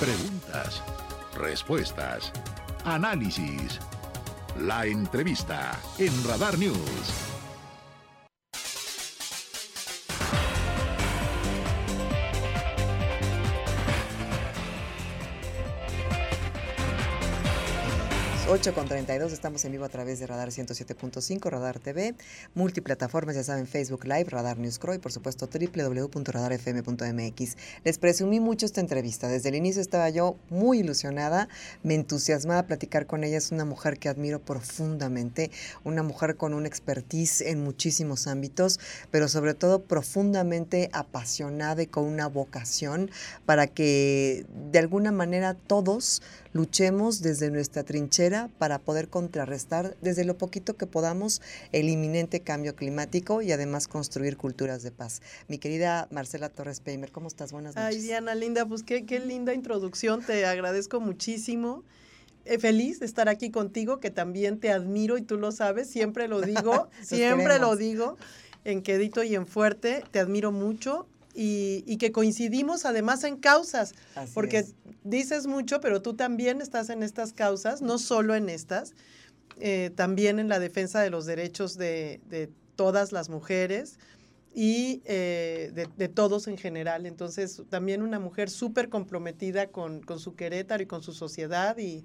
Preguntas, respuestas, análisis. La entrevista en Radar News. 8 con 32, estamos en vivo a través de Radar 107.5, Radar TV, multiplataformas, ya saben, Facebook Live, Radar News Crow y por supuesto www.radarfm.mx. Les presumí mucho esta entrevista, desde el inicio estaba yo muy ilusionada, me entusiasmaba platicar con ella, es una mujer que admiro profundamente, una mujer con una expertise en muchísimos ámbitos, pero sobre todo profundamente apasionada y con una vocación para que de alguna manera todos luchemos desde nuestra trinchera para poder contrarrestar desde lo poquito que podamos el inminente cambio climático y además construir culturas de paz. Mi querida Marcela Torres Peimer, ¿cómo estás? Buenas noches. Ay, Diana, linda, pues qué, qué linda introducción, te agradezco muchísimo. Eh, feliz de estar aquí contigo, que también te admiro y tú lo sabes, siempre lo digo, siempre lo digo, en quedito y en fuerte, te admiro mucho y, que coincidimos además en causas, porque dices mucho, pero tú también estás en estas causas, no solo en estas, eh, también en la defensa de los derechos de, todas las mujeres y eh, de, todos en general. Entonces, también una mujer súper comprometida con, con su Querétaro y con su sociedad y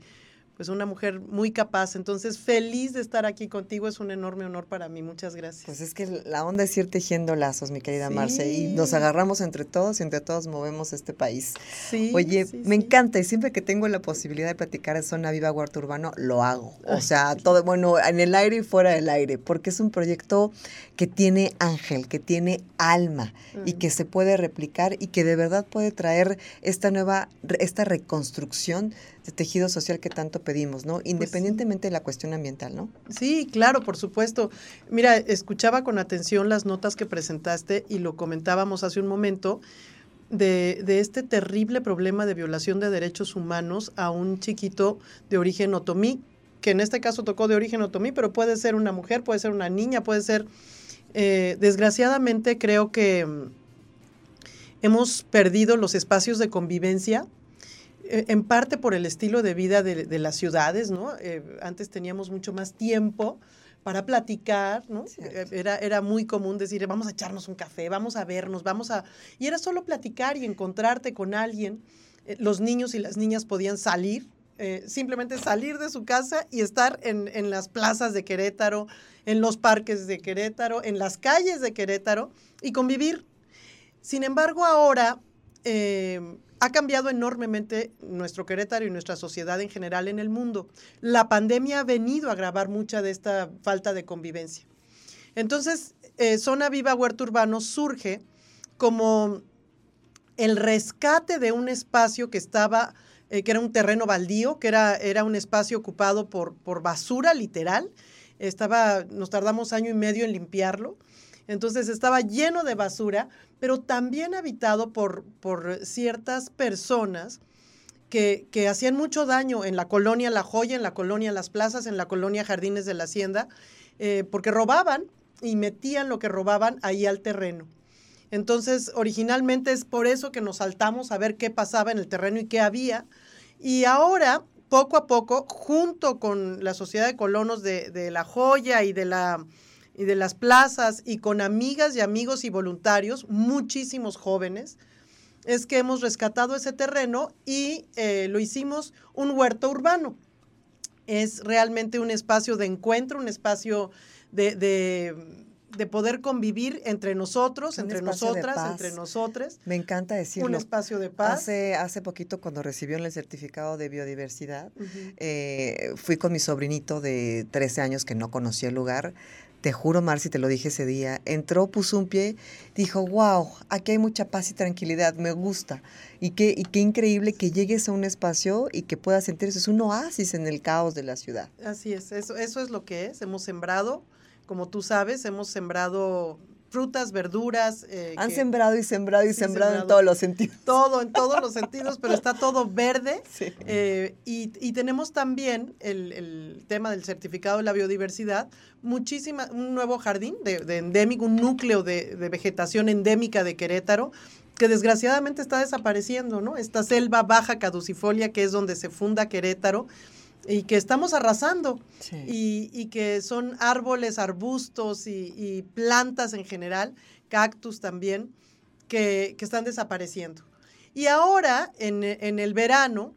pues una mujer muy capaz. Entonces, feliz de estar aquí contigo, es un enorme honor para mí. Muchas gracias. Pues es que la onda es ir tejiendo lazos, mi querida Marce, y nos agarramos entre todos y entre todos movemos este país. Sí, Oye, me encanta y siempre que tengo la posibilidad de platicar en Zona Viva Huerto Urbano, lo hago. O sea, todo, bueno, en el aire y fuera del aire, porque es un proyecto que tiene ángel, que tiene alma y mm. que se puede replicar y que de verdad puede traer esta nueva, esta reconstrucción de tejido social que tanto pedimos, ¿no? Pues Independientemente de la cuestión ambiental, ¿no? Sí, claro, por supuesto. Mira, escuchaba con atención las notas que presentaste y lo comentábamos hace un momento. De, de, este terrible problema de violación de derechos humanos a un chiquito de origen otomí, que en este caso tocó de origen otomí, pero puede ser una mujer, puede ser una niña, puede ser... Eh, desgraciadamente creo que hemos perdido los espacios de convivencia en parte por el estilo de vida de, las ciudades, ¿no? Eh, antes teníamos mucho más tiempo para platicar, ¿no? Eh, era, era muy común decir, vamos a echarnos un café, vamos a vernos, vamos a... Y era solo platicar y encontrarte con alguien. los niños y las niñas podían salir, simplemente salir de su casa y estar en, en, las plazas de Querétaro, en los parques de Querétaro, en las calles de Querétaro y convivir. Sin embargo, ahora ha cambiado enormemente nuestro Querétaro y nuestra sociedad en general en el mundo. La pandemia ha venido a agravar mucha de esta falta de convivencia. Entonces, eh, Zona Viva Huerto Urbano surge como el rescate de un espacio que estaba, eh, que era un terreno baldío, que era, era un espacio ocupado por, por basura literal. Estaba, nos tardamos año y medio en limpiarlo. Entonces estaba lleno de basura, pero también habitado por, por ciertas personas que, hacían mucho daño en la colonia La Joya, en la colonia Las Plazas, en la colonia Jardines de la Hacienda, eh, porque robaban y metían lo que robaban ahí al terreno. Entonces, originalmente es por eso que nos saltamos a ver qué pasaba en el terreno y qué había. Y ahora, poco a poco, junto con la Sociedad de Colonos de, de La Joya y de la y de las plazas y con amigas y amigos y voluntarios, muchísimos jóvenes, es que hemos rescatado ese terreno y eh, lo hicimos un huerto urbano. Es realmente un espacio de encuentro, un espacio de, de, poder convivir entre nosotros, entre nosotras, entre nosotros. Me encanta decirlo. Un espacio de paz. Hace, hace poquito, cuando recibió el certificado de biodiversidad, eh, fui con mi sobrinito de 13 años que no conocía el lugar te juro, Marci, te lo dije ese día, entró, puso un pie, dijo, wow, aquí hay mucha paz y tranquilidad, me gusta. Y qué, y qué increíble que llegues a un espacio y que puedas sentirse, es un oasis en el caos de la ciudad. Así es, eso, eso es lo que es, hemos sembrado, como tú sabes, hemos sembrado frutas, verduras. Eh, Han sembrado y sembrado y sembrado, en todos los sentidos. Todo, en todos los sentidos, pero está todo verde. Eh, y, tenemos también el, tema del certificado de la biodiversidad, muchísima, un nuevo jardín de, endémico, un núcleo de, de vegetación endémica de Querétaro, que desgraciadamente está desapareciendo, ¿no? Esta selva baja caducifolia que es donde se funda Querétaro y que estamos arrasando y, que son árboles, arbustos y, plantas en general, cactus también, que, están desapareciendo. Y ahora, en, el verano,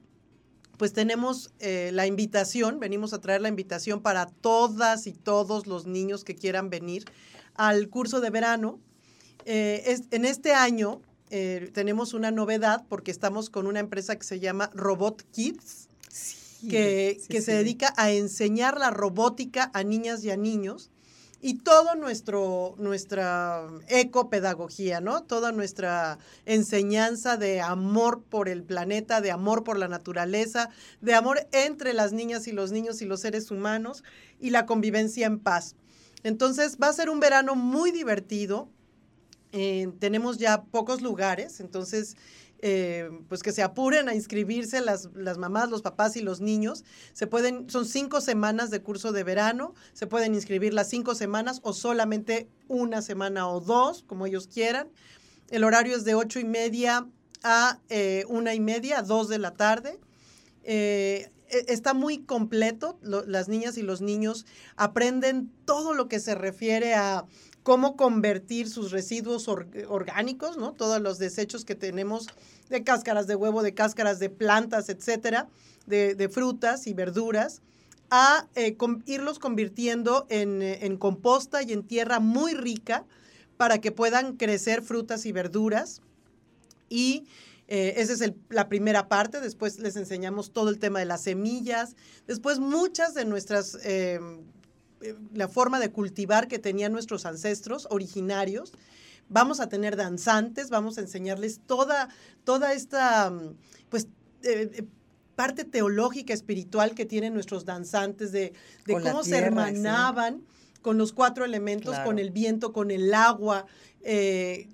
pues tenemos eh, la invitación, venimos a traer la invitación para todas y todos los niños que quieran venir al curso de verano. Eh, en este año eh, tenemos una novedad porque estamos con una empresa que se llama Robot Kids que, se dedica a enseñar la robótica a niñas y a niños y todo nuestro nuestra ecopedagogía, ¿no? Toda nuestra enseñanza de amor por el planeta, de amor por la naturaleza, de amor entre las niñas y los niños y los seres humanos y la convivencia en paz. Entonces va a ser un verano muy divertido. Eh, tenemos ya pocos lugares, entonces eh, pues que se apuren a inscribirse las, las, mamás, los papás y los niños. Se pueden, son cinco semanas de curso de verano, se pueden inscribir las cinco semanas o solamente una semana o dos, como ellos quieran. El horario es de ocho y media a eh, una y media, a dos de la tarde. Eh, e, está muy completo, las niñas y los niños aprenden todo lo que se refiere a cómo convertir sus residuos orgánicos, ¿no? Todos los desechos que tenemos de cáscaras de huevo, de cáscaras de plantas, etcétera, de, frutas y verduras, a eh, irlos convirtiendo eh, en, composta y en tierra muy rica para que puedan crecer frutas y verduras. Y eh, esa es la primera parte. Después les enseñamos todo el tema de las semillas. Después muchas de nuestras eh, la forma de cultivar que tenían nuestros ancestros originarios. Vamos a tener danzantes, vamos a enseñarles toda, toda esta, mm, pues, eh, eh, parte teológica, espiritual que tienen nuestros danzantes, de, cómo se hermanaban con los cuatro elementos, con el viento, con el agua,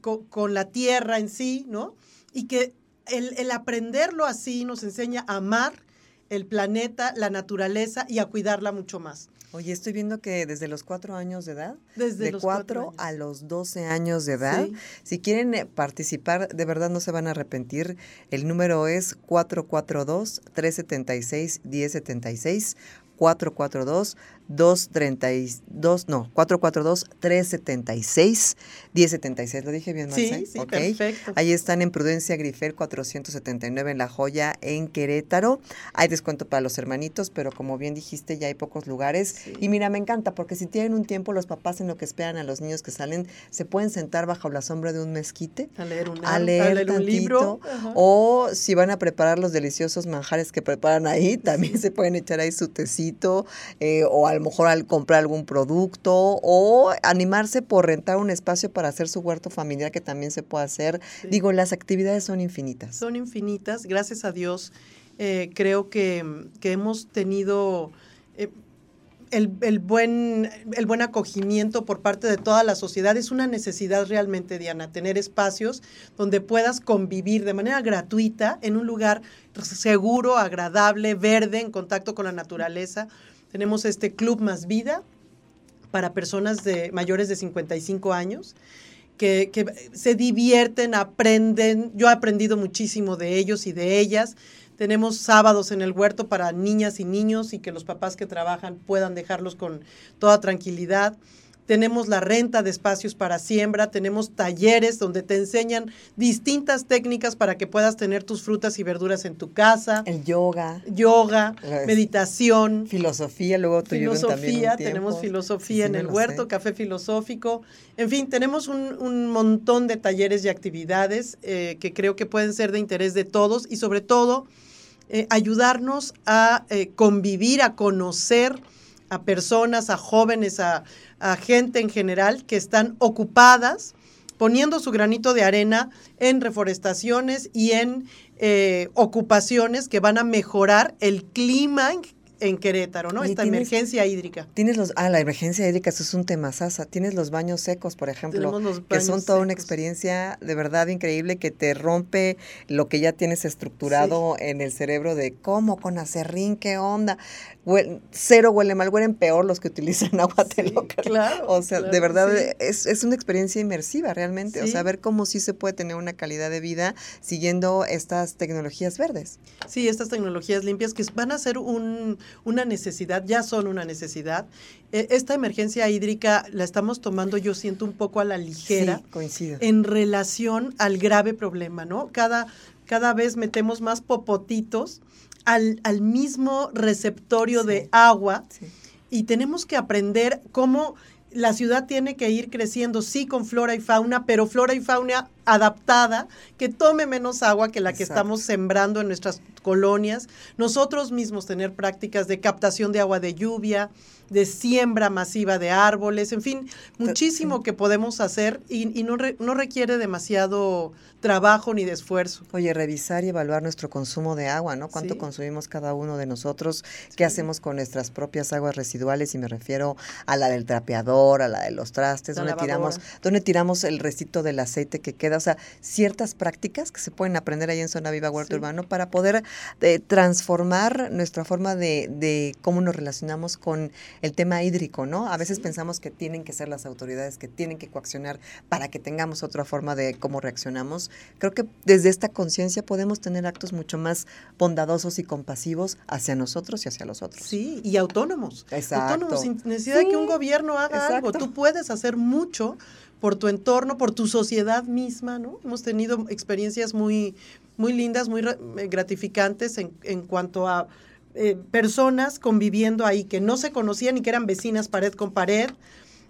con, la tierra en sí, ¿no? Y que el, el aprenderlo así nos enseña a amar el planeta, la naturaleza y a cuidarla mucho más. Oye, estoy viendo que desde los cuatro años de edad, desde de los cuatro, a los doce años de edad, si quieren eh, participar, de verdad no se van a arrepentir. El número es 442-376-1076, 442 232, no, 442-376-1076. ¿Lo dije bien, Marcela? Sí, sí, perfecto. Ahí están en Prudencia Grifel 479 en La Joya, en Querétaro. Hay descuento para los hermanitos, pero como bien dijiste, ya hay pocos lugares. Y mira, me encanta, porque si tienen un tiempo, los papás en lo que esperan a los niños que salen, se pueden sentar bajo la sombra de un mezquite. A leer un, a leer, un libro. O si van a preparar los deliciosos manjares que preparan ahí, también se pueden echar ahí su tecito eh, o al mejor al comprar algún producto o animarse por rentar un espacio para hacer su huerto familiar que también se puede hacer. Digo, las actividades son infinitas. Son infinitas, gracias a Dios. Eh, creo que, hemos tenido eh, el, buen, el buen acogimiento por parte de toda la sociedad. Es una necesidad realmente, Diana, tener espacios donde puedas convivir de manera gratuita en un lugar seguro, agradable, verde, en contacto con la naturaleza tenemos este Club Más Vida para personas de mayores de 55 años. Que, que, se divierten, aprenden. Yo he aprendido muchísimo de ellos y de ellas. Tenemos sábados en el huerto para niñas y niños y que los papás que trabajan puedan dejarlos con toda tranquilidad tenemos la renta de espacios para siembra, tenemos talleres donde te enseñan distintas técnicas para que puedas tener tus frutas y verduras en tu casa. El yoga. Yoga, meditación. Filosofía, luego tu Filosofía, tenemos filosofía en el huerto, café filosófico. En fin, tenemos un, montón de talleres y actividades eh, que creo que pueden ser de interés de todos y sobre todo eh, ayudarnos a eh, convivir, a conocer a personas, a jóvenes, a, gente en general que están ocupadas poniendo su granito de arena en reforestaciones y en eh, ocupaciones que van a mejorar el clima en Querétaro, ¿no? Esta emergencia hídrica. Tienes los, ah, la emergencia hídrica, eso es un tema sasa. Tienes los baños secos, por ejemplo, que son toda una experiencia de verdad increíble que te rompe lo que ya tienes estructurado en el cerebro de cómo con acerrín, qué onda. Cero huele mal, huelen peor los que utilizan agua sí, Claro. O sea, de verdad es, es, una experiencia inmersiva realmente. O sea, ver cómo sí se puede tener una calidad de vida siguiendo estas tecnologías verdes. Sí, estas tecnologías limpias que van a ser un, una necesidad, ya son una necesidad. E, esta emergencia hídrica la estamos tomando, yo siento, un poco a la ligera. Sí, coincido. En relación al grave problema, ¿no? Cada, cada vez metemos más popotitos al, al mismo receptorio de agua y tenemos que aprender cómo la ciudad tiene que ir creciendo, sí, con flora y fauna, pero flora y fauna adaptada, que tome menos agua que la que estamos sembrando en nuestras colonias. Nosotros mismos tener prácticas de captación de agua de lluvia, de siembra masiva de árboles, en fin, muchísimo que podemos hacer y, no, no requiere demasiado trabajo ni de esfuerzo. Oye, revisar y evaluar nuestro consumo de agua, ¿no? ¿Cuánto consumimos cada uno de nosotros? ¿Qué hacemos con nuestras propias aguas residuales? Y me refiero a la del trapeador, a la de los trastes, donde tiramos, donde tiramos el recito del aceite que queda, o sea, ciertas prácticas que se pueden aprender ahí en Zona Viva Huerto Urbano para poder eh, transformar nuestra forma de, de cómo nos relacionamos con el tema hídrico, ¿no? A veces pensamos que tienen que ser las autoridades que tienen que coaccionar para que tengamos otra forma de cómo reaccionamos. Creo que desde esta conciencia podemos tener actos mucho más bondadosos y compasivos hacia nosotros y hacia los otros. Sí, y autónomos. Exacto. Autónomos, sin necesidad de que un gobierno haga algo. Tú puedes hacer mucho por tu entorno, por tu sociedad misma, ¿no? Hemos tenido experiencias muy, muy lindas, muy gratificantes en, en cuanto a eh, personas conviviendo ahí que no se conocían y que eran vecinas pared con pared,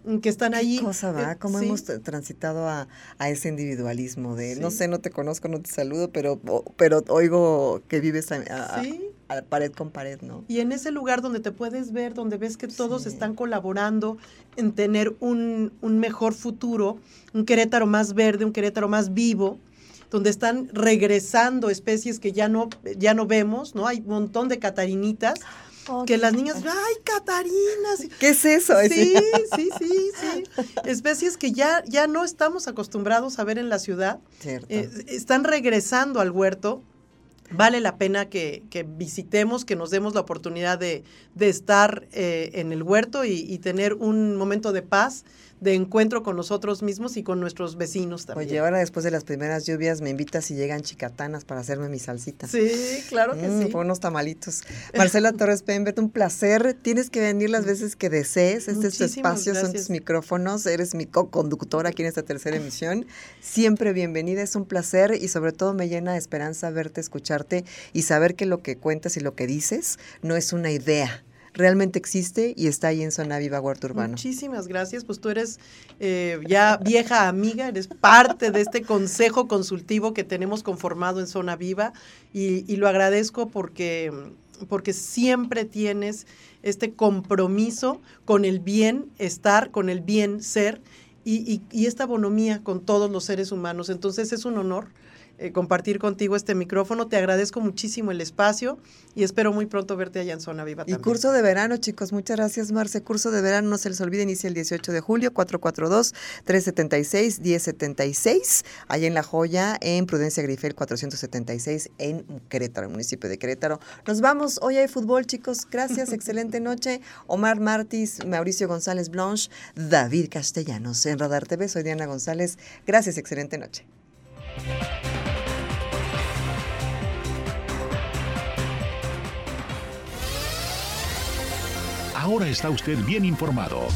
mm, que están ahí. ¿Qué cosa va? Eh, ¿Cómo hemos transitado a, ese individualismo de, no sé, no te conozco, no te saludo, pero, pero oigo que vives a, pared con pared, ¿no? Y en ese lugar donde te puedes ver, donde ves que todos están colaborando en tener un, un mejor futuro, un Querétaro más verde, un Querétaro más vivo, donde están regresando especies que ya no, ya no vemos, ¿no? Hay un montón de catarinitas. que las niñas, ¡ay, catarinas! ¿Qué es eso? Sí, sí, sí, sí. Especies que ya, ya no estamos acostumbrados a ver en la ciudad. Eh, están regresando al huerto. Vale la pena que, visitemos, que nos demos la oportunidad de, estar eh, en el huerto y, tener un momento de paz de encuentro con nosotros mismos y con nuestros vecinos también. Oye, ahora después de las primeras lluvias me invitas si llegan chicatanas para hacerme mi salsita. Sí, claro que mm, sí. unos tamalitos. Marcela Torres Pembet, un placer. Tienes que venir las veces que desees. Este es tu espacio, son tus micrófonos. Eres mi co-conductora aquí en esta tercera emisión. Siempre bienvenida, es un placer y sobre todo me llena de esperanza verte, escucharte y saber que lo que cuentas y lo que dices no es una idea realmente existe y está ahí en Zona Viva Huerto Urbano. Muchísimas gracias, pues tú eres eh, ya vieja amiga, eres parte de este consejo consultivo que tenemos conformado en Zona Viva y, lo agradezco porque, porque siempre tienes este compromiso con el bienestar, con el bien ser y, y esta bonomía con todos los seres humanos. Entonces es un honor eh, compartir contigo este micrófono. Te agradezco muchísimo el espacio y espero muy pronto verte allá en Zona Viva. Y curso de verano, chicos. Muchas gracias, Marce. Curso de verano, no se les olvide, inicia el 18 de julio, 442-376-1076, allá en La Joya, en Prudencia Grifel 476, en Querétaro, el municipio de Querétaro. Nos vamos. Hoy hay fútbol, chicos. Gracias. Excelente noche. Omar Martis, Mauricio González Blanche, David Castellanos en Radar TV. Soy Diana González. Gracias. Excelente noche. Ahora está usted bien informado.